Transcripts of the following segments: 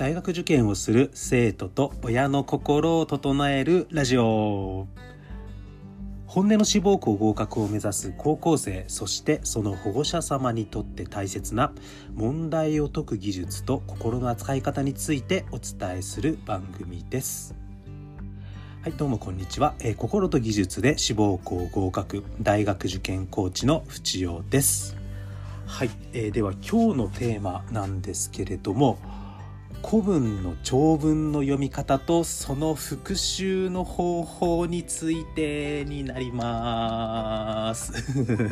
大学受験をする生徒と親の心を整えるラジオ。本音の志望校合格を目指す高校生そしてその保護者様にとって大切な問題を解く技術と心の扱い方についてお伝えする番組です。はいどうもこんにちは、えー、心と技術で志望校合格大学受験コーチの淵陽です。はい、えー、では今日のテーマなんですけれども古文の長文の読み方とその復習の方法についてになります。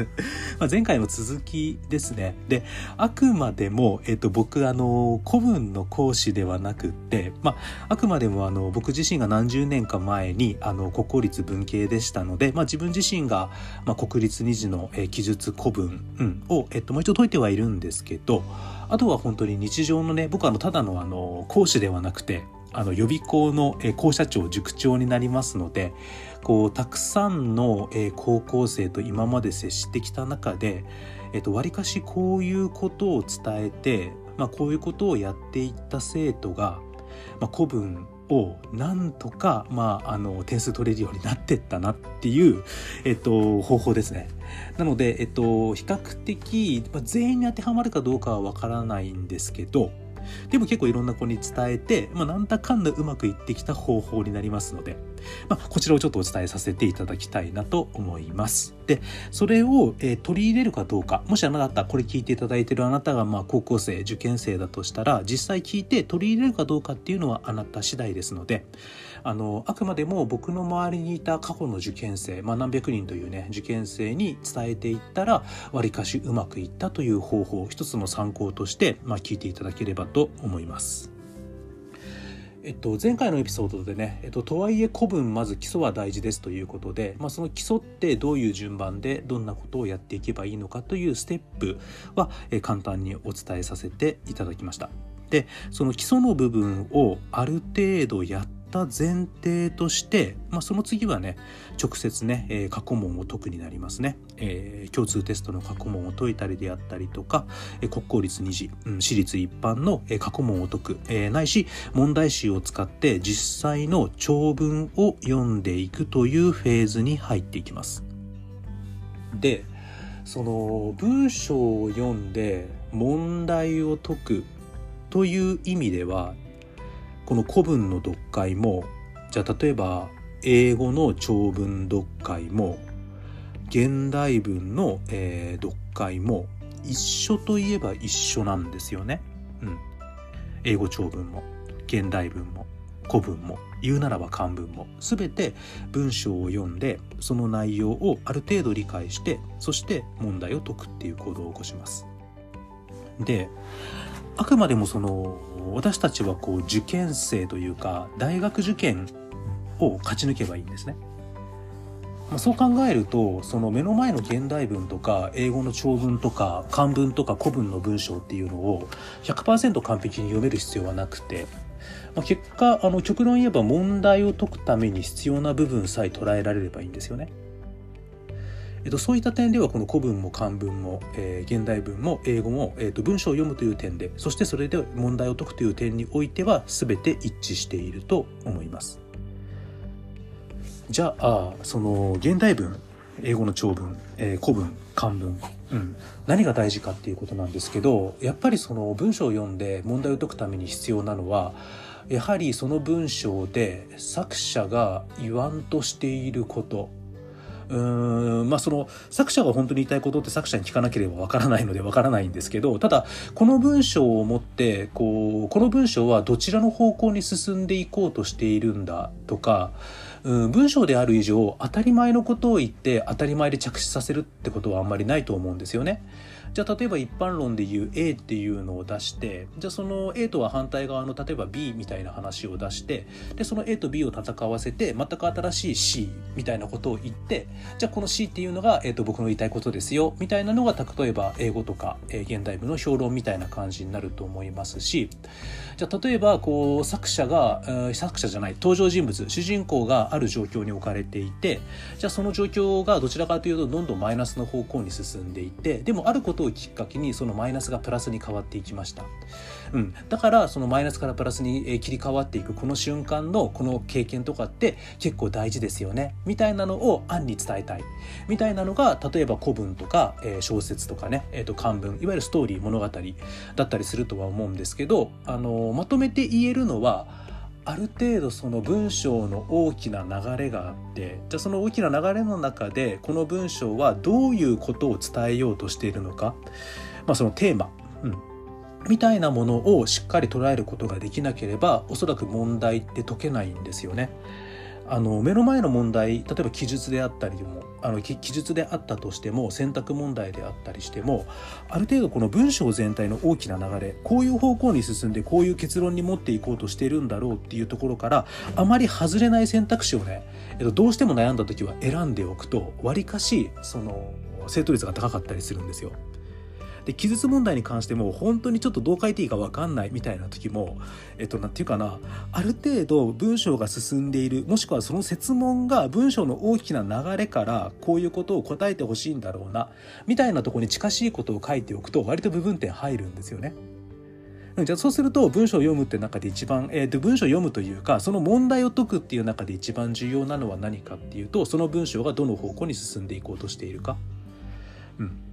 ま前回の続きですね。であくまでも、えっと、僕あの古文の講師ではなくって、まあ、くまでもあの僕自身が何十年か前にあの国公立文系でしたので、まあ、自分自身が、まあ、国立二次の、えー、記述古文、うん、を、えっと、もう一度解いてはいるんですけどあとは本当に日常のね僕はあのただのあの講師ではなくてあの予備校の校舎長塾長になりますのでこうたくさんの高校生と今まで接してきた中でえっと、割かしこういうことを伝えて、まあ、こういうことをやっていった生徒が、まあ、古文をなんとか、まあ、あの点数取れるようになってったなっていう、えっと、方法ですね。なので、えっと、比較的、まあ、全員に当てはまるかどうかはわからないんですけどでも結構いろんな子に伝えて、まあ、なんだかんだうまくいってきた方法になりますので、まあ、こちらをちょっとお伝えさせていただきたいなと思います。で、それを、えー、取り入れるかどうか、もしあなた、これ聞いていただいているあなたが、まあ、高校生、受験生だとしたら、実際聞いて取り入れるかどうかっていうのはあなた次第ですので、あの、あくまでも僕の周りにいた過去の受験生、まあ、何百人というね、受験生に伝えていったら、わりかしうまくいったという方法、一つの参考として、まあ、聞いていただければと思います。えっと、前回のエピソードでね、えっと、とはいえ古文まず基礎は大事ですということで、まあ、その基礎ってどういう順番でどんなことをやっていけばいいのかというステップは、簡単にお伝えさせていただきました。でその基礎の部分をある程度やっった前提として、まあ、その次はね直接ね、えー、過去問を解くになりますね、えー、共通テストの過去問を解いたりであったりとか、えー、国公立二次、うん、私立一般の、えー、過去問を解く、えー、ないし問題集を使って実際の長文を読んでいくというフェーズに入っていきます。でその文章を読んで問題を解くという意味ではこの古文の読解もじゃあ例えば英語の長文読解も現代文の、えー、読解も一緒といえば一緒なんですよね。うん。英語長文も現代文も古文も言うならば漢文も全て文章を読んでその内容をある程度理解してそして問題を解くっていう行動を起こします。であくまでもその私たちはこう受験生というか大学受験を勝ち抜けばいいんですね。まあ、そう考えるとその目の前の現代文とか英語の長文とか漢文とか古文の文章っていうのを100%完璧に読める必要はなくて、まあ、結果あの極論言えば問題を解くために必要な部分さえ捉えられればいいんですよね。えっと、そういった点ではこの古文も漢文も、えー、現代文も英語も、えっと、文章を読むという点でそしてそれで問題を解くという点においては全て一致していると思います。じゃあその現代文英語の長文、えー、古文漢文、うん、何が大事かっていうことなんですけどやっぱりその文章を読んで問題を解くために必要なのはやはりその文章で作者が言わんとしていることうんまあその作者が本当に言いたいことって作者に聞かなければわからないのでわからないんですけどただこの文章をもってこうこの文章はどちらの方向に進んでいこうとしているんだとかうん文章である以上当たり前のことを言って当たり前で着手させるってことはあんまりないと思うんですよね。じゃあ例えば一般論で言う A っていうのを出してじゃあその A とは反対側の例えば B みたいな話を出してでその A と B を戦わせて全く新しい C みたいなことを言ってじゃあこの C っていうのが、えー、と僕の言いたいことですよみたいなのが例えば英語とか、えー、現代文の評論みたいな感じになると思いますしじゃあ例えばこう作者が、えー、作者じゃない登場人物主人公がある状況に置かれていてじゃあその状況がどちらかというとどんどんマイナスの方向に進んでいてでもあることをきっかけにそのマイナスがプラスに変わっていきました。うん、だからそのマイナスからプラスに切り替わっていくこの瞬間のこの経験とかって結構大事ですよね。みたいなのを案に伝えたい。みたいなのが例えば古文とか、え、小説とかね、えー、と漢文。いわゆるストーリー物語だったりするとは思うんですけど、あのまとめて言えるのはある程度その文章の大きな流れがあってじゃあその大きな流れの中でこの文章はどういうことを伝えようとしているのか、まあ、そのテーマ、うん、みたいなものをしっかり捉えることができなければおそらく問題って解けないんですよね。あの目の前の問題例えば記述であったりでもあの記述であったとしても選択問題であったりしてもある程度この文章全体の大きな流れこういう方向に進んでこういう結論に持っていこうとしてるんだろうっていうところからあまり外れない選択肢をね、えっと、どうしても悩んだ時は選んでおくとわりかしその正答率が高かったりするんですよ。で記述問題に関しても本当にちょっとどう書いていいか分かんないみたいな時もえっと何て言うかなある程度文章が進んでいるもしくはその説問が文章の大きな流れからこういうことを答えてほしいんだろうなみたいなとこに近しいことを書いておくと割と部分点入るんですよね。じゃあそうすると文章を読むって中で一番、えー、と文章を読むというかその問題を解くっていう中で一番重要なのは何かっていうとその文章がどの方向に進んでいこうとしているか。うん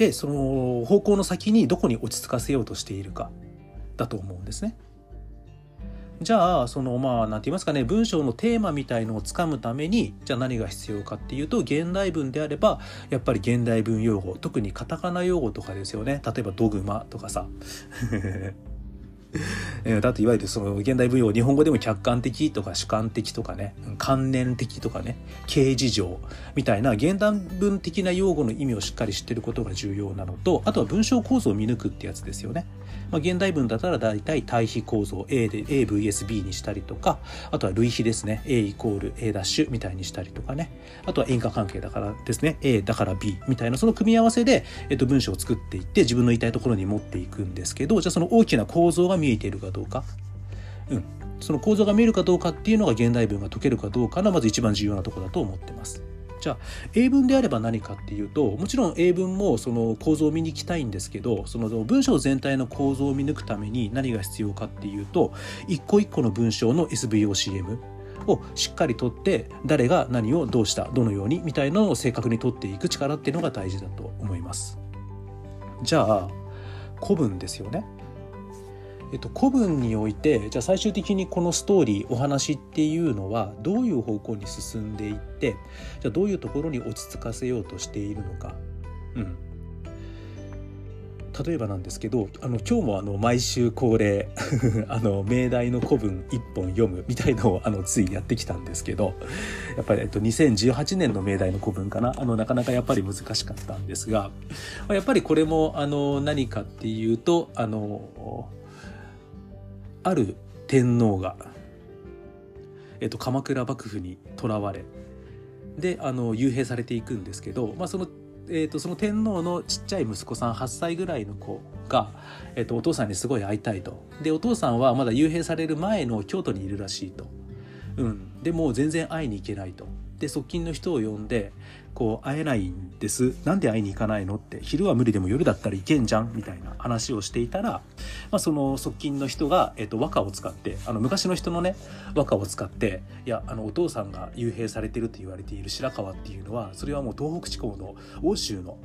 でその方向の先にどこに落ち着かせようとしているかだと思うんですね。じゃあそのまあ何て言いますかね文章のテーマみたいのをつかむためにじゃあ何が必要かっていうと現代文であればやっぱり現代文用語特にカタカナ用語とかですよね例えばドグマとかさ だっていわゆるその現代文用日本語でも客観的とか主観的とかね観念的とかね形事情みたいな現代文的な用語の意味をしっかり知ってることが重要なのとあとは文章構造を見抜くってやつですよね。まあ、現代文だったら大体対比構造 A で AVSB にしたりとかあとは類比ですね。A イコール A ダッシュみたいにしたりとかね。あとは因果関係だからですね。A だから B みたいなその組み合わせで、えっと、文章を作っていって自分の言いたいところに持っていくんですけどじゃあその大きな構造が見えているかどうかうんその構造が見えるかどうかっていうのが現代文が解けるかどうかのまず一番重要なとこだと思ってます。じゃあ英文であれば何かっていうともちろん英文もその構造を見に行きたいんですけどその文章全体の構造を見抜くために何が必要かっていうと一個一個の文章の SVOCM をしっかりとって誰が何をどうしたどのようにみたいなのを正確にとっていく力っていうのが大事だと思います。じゃあ古文ですよね。えっと、古文においてじゃあ最終的にこのストーリーお話っていうのはどういう方向に進んでいってじゃあどういうところに落ち着かせようとしているのか。うん例えばなんですけどあの今日もあの毎週恒例 あの命題の古文一本読むみたいのをあのついやってきたんですけどやっぱり、えっと、2018年の命題の古文かなあのなかなかやっぱり難しかったんですがやっぱりこれもあの何かっていうとあのある天皇が、えっと、鎌倉幕府にとらわれであの幽閉されていくんですけど、まあ、そのえーと、その天皇のちっちゃい息子さん8歳ぐらいの子が、えーと、お父さんにすごい会いたいと。でお父さんはまだ幽閉される前の京都にいるらしいと、うん、でもう全然会いに行けないと。で側近の人を呼んでこう会えないんですなんで会いに行かないの？って昼は無理でも夜だったら行けんじゃんみたいな話をしていたら、まあ、その側近の人が、えっと、和歌を使ってあの昔の人のね和歌を使っていやあのお父さんが幽閉されてると言われている白川っていうのはそれはもう東北地方の欧州の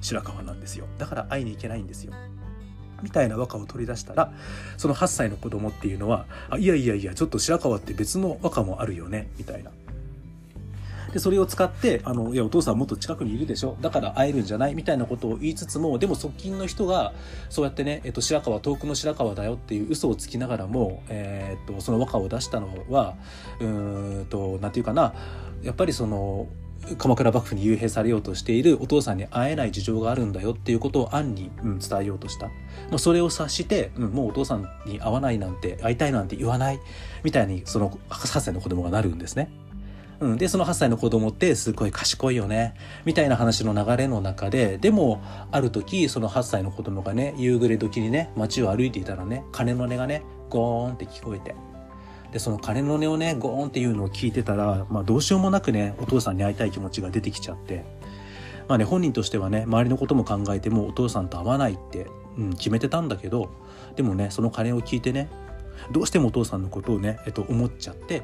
白川なんですよ。だから会いに行けないんですよ。みたいな和歌を取り出したらその8歳の子供っていうのは「あいやいやいやちょっと白川って別の和歌もあるよね」みたいな。でそれを使ってあのいやお父さんもっと近くにいるでしょ。だから会えるんじゃないみたいなことを言いつつもでも側近の人がそうやってね、えっと、白川遠くの白川だよっていう嘘をつきながらも、えー、っとその和歌を出したのはうんと何て言うかな。やっぱりその鎌倉幕府に幽閉されようとしているお父さんに会えない事情があるんだよっていうことを暗に、うん、伝えようとした、まあ、それを察して、うん、もうお父さんに会わないなんて会いたいなんて言わないみたいにその8歳の子供がなるんですね。うん、でその8歳の子供ってすごい賢いよね。みたいな話の流れの中ででもある時その8歳の子供がね夕暮れ時にね街を歩いていたらね鐘の音がねゴーンって聞こえて。でその鐘の音をねゴーンっていうのを聞いてたら、まあ、どうしようもなくねお父さんに会いたい気持ちが出てきちゃって。まあね本人としてはね周りのことも考えてもお父さんと会わないって、うん、決めてたんだけどでもねその鐘を聞いてねどうしてもお父さんのことをね、えっと、思っちゃって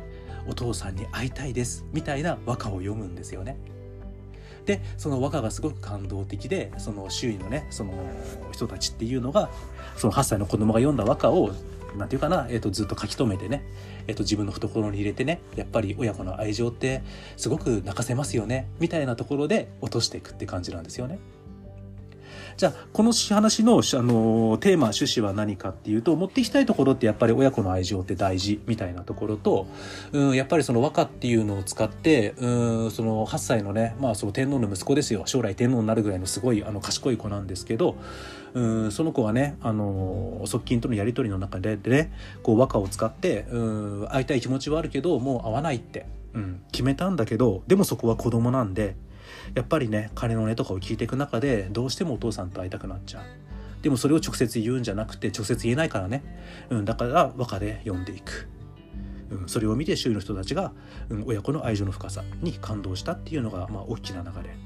お父さんに会いたいですみたいな和歌を読むんですよね。でその和歌がすごく感動的でその周囲のねその人たちっていうのがその8歳の子供が読んだ和歌を何て言うかな、えーと、ずっと書き留めてね、えーと、自分の懐に入れてねやっぱり親子の愛情ってすごく泣かせますよねみたいなところで落としていくって感じなんですよね。じゃあこの話の、あのテーマ趣旨は何かっていうと持っていきたいところってやっぱり親子の愛情って大事みたいなところと、うん、やっぱりその和歌っていうのを使って、うん、その8歳のね、まあ、その天皇の息子ですよ。将来天皇になるぐらいのすごいあの賢い子なんですけど、うんその子はね、あの側近とのやり取りの中ででねこう和歌を使ってうん会いたい気持ちはあるけどもう会わないって、うん、決めたんだけどでもそこは子供なんでやっぱりね鐘の音とかを聞いていく中でどうしてもお父さんと会いたくなっちゃう。でもそれを直接言うんじゃなくて直接言えないからね、うん、だから和歌で読んでいく。うん、それを見て周囲の人たちが、うん、親子の愛情の深さに感動したっていうのが、まあ、大きな流れ。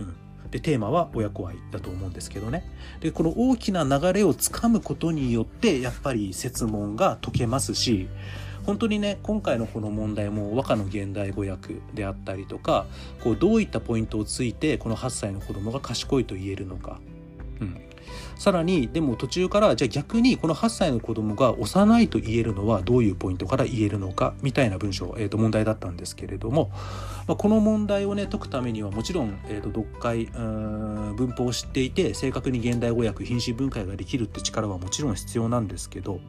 うんでテーマは親子愛だと思うんですけどねでこの大きな流れをつかむことによってやっぱり説問が解けますし本当にね今回のこの問題も和歌の現代語訳であったりとかこうどういったポイントをついてこの8歳の子供が賢いと言えるのか、うん、さらにでも途中からじゃあ逆にこの8歳の子供が幼いと言えるのはどういうポイントから言えるのかみたいな文章、えー、と問題だったんですけれども、まあ、この問題をね解くためにはもちろん、えー、と読解文法を知っていて正確に現代語訳品詞分解ができるって力はもちろん必要なんですけど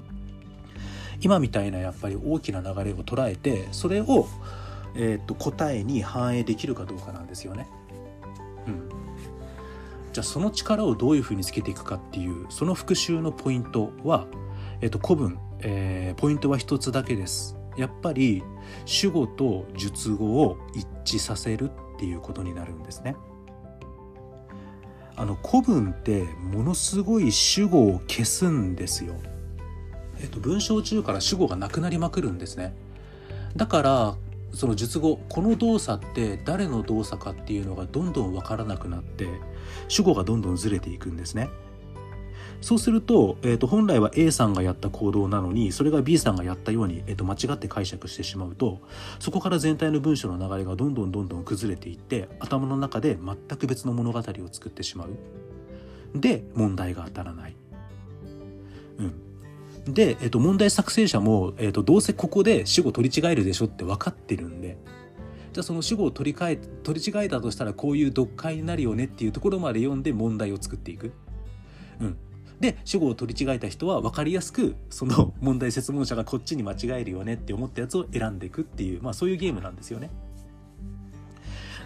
今みたいなやっぱり大きな流れを捉えてそれを、えー、と答えに反映できるかどうかなんですよね。うんじゃあその力をどういうふうにつけていくかっていうその復習のポイントは、えっと、古文、えー、ポイントは一つだけです。やっぱり主語と述語を一致させるっていうことになるんですね。あの古文ってものすごい主語を消すんですよ。えっと、文章中から主語がなくなりまくるんですね。だからその述語この動作って誰の動作かっていうのがどんどん分からなくなって主語がどんどんずれていくんですね。そうすると,、えー、と本来は A さんがやった行動なのにそれが B さんがやったように、えー、と間違って解釈してしまうとそこから全体の文章の流れがどんどんどんどん崩れていって頭の中で全く別の物語を作ってしまう。で問題が当たらない。うんで、えっと、問題作成者も、えっと、どうせここで主語取り違えるでしょって分かってるんで、じゃあその主語を取り替え、取り違えたとしたらこういう読解になるよねっていうところまで読んで問題を作っていく。うん。で、主語を取り違えた人は分かりやすく、その 問題説問者がこっちに間違えるよねって思ったやつを選んでいくっていう、まあそういうゲームなんですよね。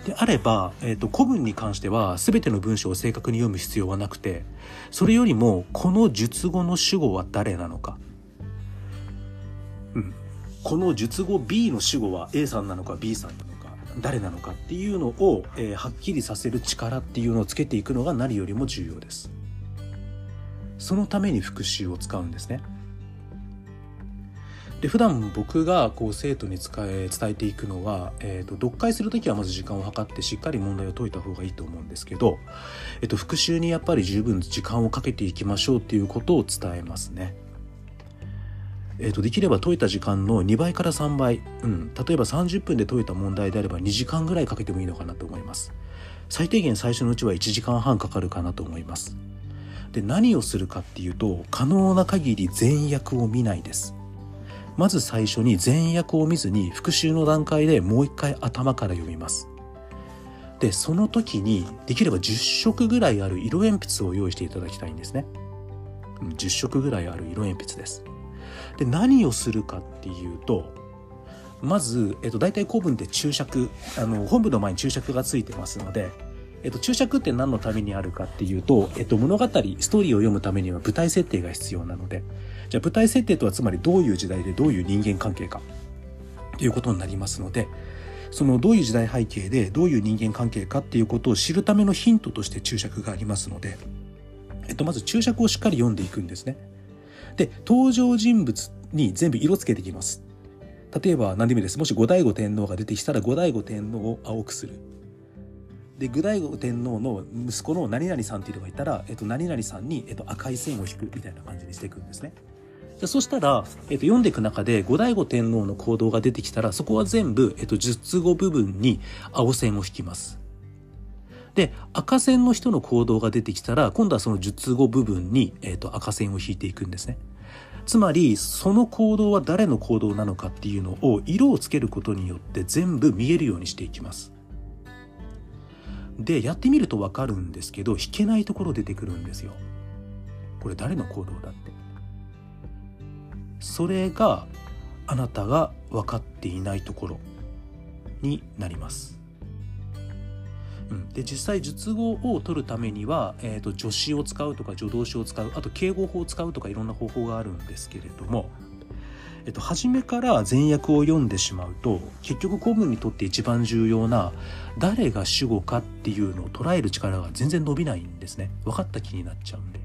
であれば、えーと、古文に関しては全ての文章を正確に読む必要はなくてそれよりもこの述語の主語は誰なのか、うん、この述語 B の主語は A さんなのか B さんなのか誰なのかっていうのを、えー、はっきりさせる力っていうのをつけていくのが何よりも重要です。そのために復習を使うんですね。で普段僕がこう生徒に使え伝えていくのは、えーと、読解する時はまず時間を計ってしっかり問題を解いた方がいいと思うんですけど、えーと、復習にやっぱり十分時間をかけていきましょうっていうことを伝えますね。えーと、できれば解いた時間の2倍から3倍、うん、例えば30分で解いた問題であれば2時間ぐらいかけてもいいのかなと思います。最低限最初のうちは1時間半かかるかなと思います。で何をするかっていうと可能な限り全訳を見ないです。まず最初に前訳を見ずに復習の段階でもう一回頭から読みます。で、その時にできれば10色ぐらいある色鉛筆を用意していただきたいんですね。10色ぐらいある色鉛筆です。で、何をするかっていうと、まず、えっと、大体古文で注釈、あの、本部の前に注釈がついてますので、えっと、注釈って何のためにあるかっていうと、えっと、物語、ストーリーを読むためには舞台設定が必要なので、じゃあ舞台設定とはつまりどういう時代でどういう人間関係かということになりますのでそのどういう時代背景でどういう人間関係かっていうことを知るためのヒントとして注釈がありますので、えっと、まず注釈をしっかり読んでいくんですね。で登場人物に全部色つけていきます。例えば何でもいいですもし後醍醐天皇が出てきたら後醍醐天皇を青くするで後醍醐天皇の息子の何々さんっていうのがいたら、えっと、何々さんに、えっと、赤い線を引くみたいな感じにしていくんですね。でそしたら、えっと、読んでいく中で後醍醐天皇の行動が出てきたらそこは全部、えっと、術後部分に青線を引きます。で赤線の人の行動が出てきたら今度はその術後部分に、えっと、赤線を引いていくんですね。つまりその行動は誰の行動なのかっていうのを色をつけることによって全部見えるようにしていきます。でやってみると分かるんですけど引けないところ出てくるんですよ。これ誰の行動だって。それがあなたが分かっていないところになります。うん、で実際術後を取るためには、えーと、助詞を使うとか助動詞を使うあと敬語法を使うとかいろんな方法があるんですけれども、えっと、初めから前訳を読んでしまうと結局古文にとって一番重要な誰が主語かっていうのを捉える力が全然伸びないんですね。分かった気になっちゃうんで。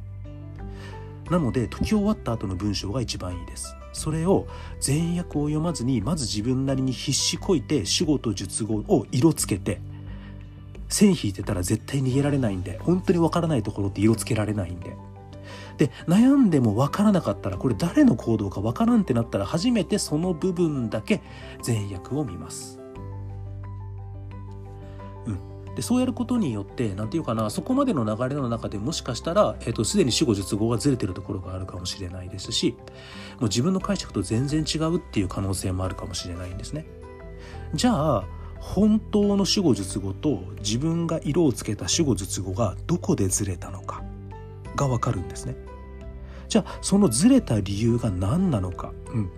なので解き終わった後の文章が一番いいです。それを前訳を読まずにまず自分なりに必死こいて主語と述語を色つけて線引いてたら絶対逃げられないんで本当にわからないところって色つけられないんで。で悩んでも分からなかったらこれ誰の行動か分からんってなったら初めてその部分だけ前訳を見ます。でそうやることによって何て言うかなそこまでの流れの中でもしかしたら、えーと、すでに主語述語がずれてるところがあるかもしれないですしもう自分の解釈と全然違うっていう可能性もあるかもしれないんですね。じゃあ本当の主語述語と自分が色をつけた主語述語がどこでずれたのかがわかるんですね。じゃあそのずれた理由が何なのか、うん、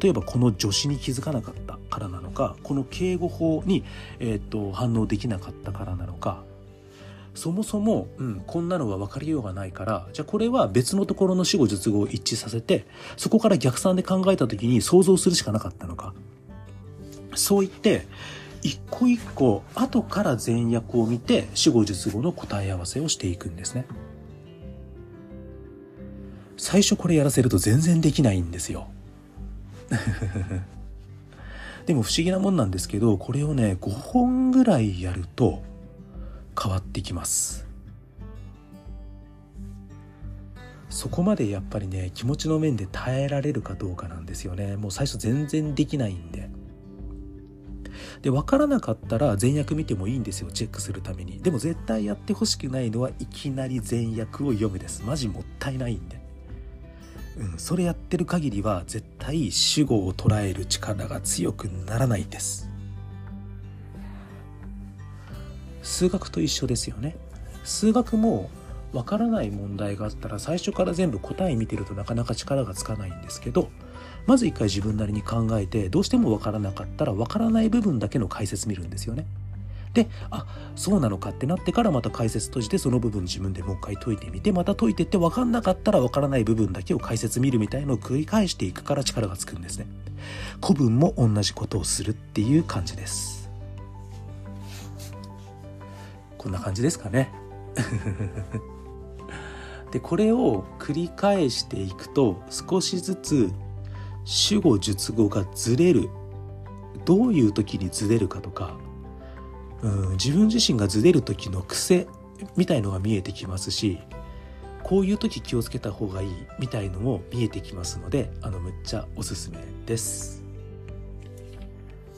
例えばこの助詞に気づかなかったからなのかこの敬語法に、えーと、反応できなかったからなのか。そもそも、うん、こんなのは分かりようがないからじゃあこれは別のところの死後述語を一致させてそこから逆算で考えた時に想像するしかなかったのか。そう言って一個一個後から前訳を見て死後述語の答え合わせをしていくんですね。最初これやらせると全然できないんですよ。でも不思議なもんなんですけどこれをね5本ぐらいやると変わってきます。そこまでやっぱりね気持ちの面で耐えられるかどうかなんですよね。もう最初全然できないんで。で分からなかったら前訳見てもいいんですよ。チェックするために。でも絶対やってほしくないのはいきなり前訳を読むです。マジもったいないんで。うん、それやってる限りは絶対主語を捉える力が強くならないです。数学と一緒ですよね。数学もわからない問題があったら最初から全部答え見てるとなかなか力がつかないんですけどまず一回自分なりに考えてどうしてもわからなかったらわからない部分だけの解説見るんですよね。であそうなのかってなってからまた解説閉じてその部分自分でもう一回解いてみてまた解いてって分かんなかったら分からない部分だけを解説見るみたいのを繰り返していくから力がつくんですね。古文も同じことをするっていう感じです。こんな感じですかね。でこれを繰り返していくと少しずつ主語述語がずれる。どういう時にずれるかとかうん自分自身がずれる時の癖みたいのが見えてきますしこういう時気をつけた方がいいみたいのも見えてきますのであのむっちゃおすすめです。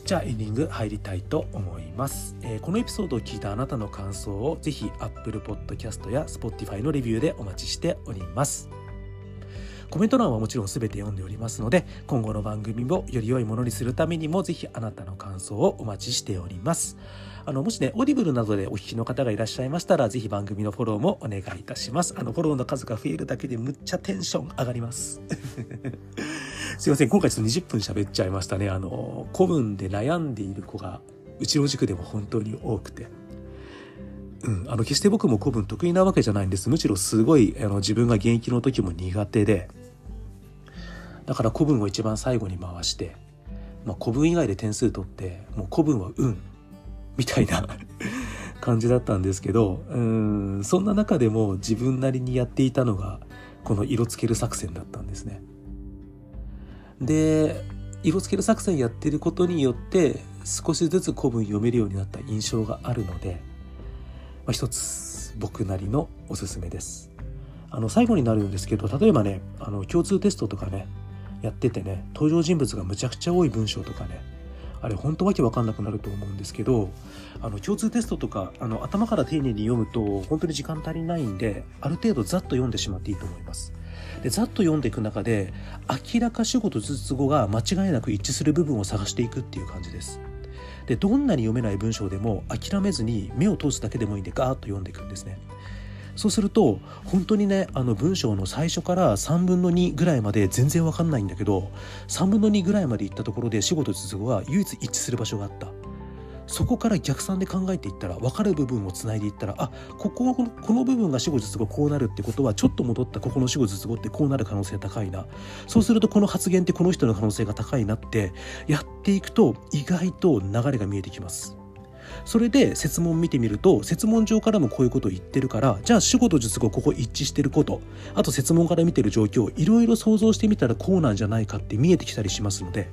じゃあエンディング入りたいと思います、えー、このエピソードを聞いたあなたの感想をぜひ Apple Podcast や Spotify のレビューでお待ちしております。コメント欄はもちろん全て読んでおりますので今後の番組もより良いものにするためにもぜひあなたの感想をお待ちしております。あの、もしね、 Audible などでお聞きの方がいらっしゃいましたら、ぜひ番組のフォローもお願いいたします。あの、フォローの数が増えるだけでむっちゃテンション上がります。すいません、今回ちょっと20分喋っちゃいましたね。あの、古文で悩んでいる子が、うちの塾でも本当に多くて。うん、あの決して僕も古文得意なわけじゃないんですむしろすごいあの自分が現役の時も苦手でだから古文を一番最後に回して、まあ、古文以外で点数取ってもう古文は運みたいな 感じだったんですけどうんそんな中でも自分なりにやっていたのがこの色つける作戦だったんですね。で色付ける作戦やってることによって少しずつ古文読めるようになった印象があるので、まあ、一つ僕なりのおすすめですあの最後になるんですけど例えばねあの共通テストとかねやっててね登場人物がむちゃくちゃ多い文章とかねあれ本当わけわかんなくなると思うんですけどあの共通テストとかあの頭から丁寧に読むと本当に時間足りないんである程度ざっと読んでしまっていいと思います。でざっと読んでいく中で明らか主語と述語が間違いなく一致する部分を探していくっていう感じです。でどんなに読めない文章でも諦めずに目を通すだけでもいいんでガーッと読んでいくんですね。そうすると本当にねあの文章の最初から3分の2ぐらいまで全然わかんないんだけど3分の2ぐらいまでいったところで死語と述語は唯一一致する場所があったそこから逆算で考えていったら分かる部分をつないでいったらあここはこのこの部分が死後術語こうなるってことはちょっと戻ったここの死後術語ってこうなる可能性高いなそうするとこの発言ってこの人の可能性が高いなってやっていくと意外と流れが見えてきます。それで説問見てみると説問上からもこういうことを言ってるからじゃあ主語と述語ここ一致してること。あと説問から見てる状況いろいろ想像してみたらこうなんじゃないかって見えてきたりしますので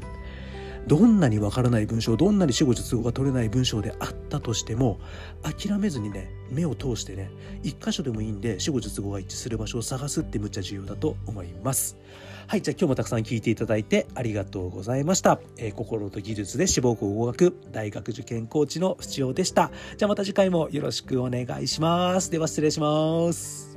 どんなにわからない文章どんなに死語述語が取れない文章であったとしても諦めずにね目を通してね一箇所でもいいんで死語述語が一致する場所を探すってむっちゃ重要だと思います。はいじゃあ今日もたくさん聞いていただいてありがとうございました、えー、心と技術で志望校合格大学受験コーチの淵尾でした。じゃあまた次回もよろしくお願いします。では失礼します。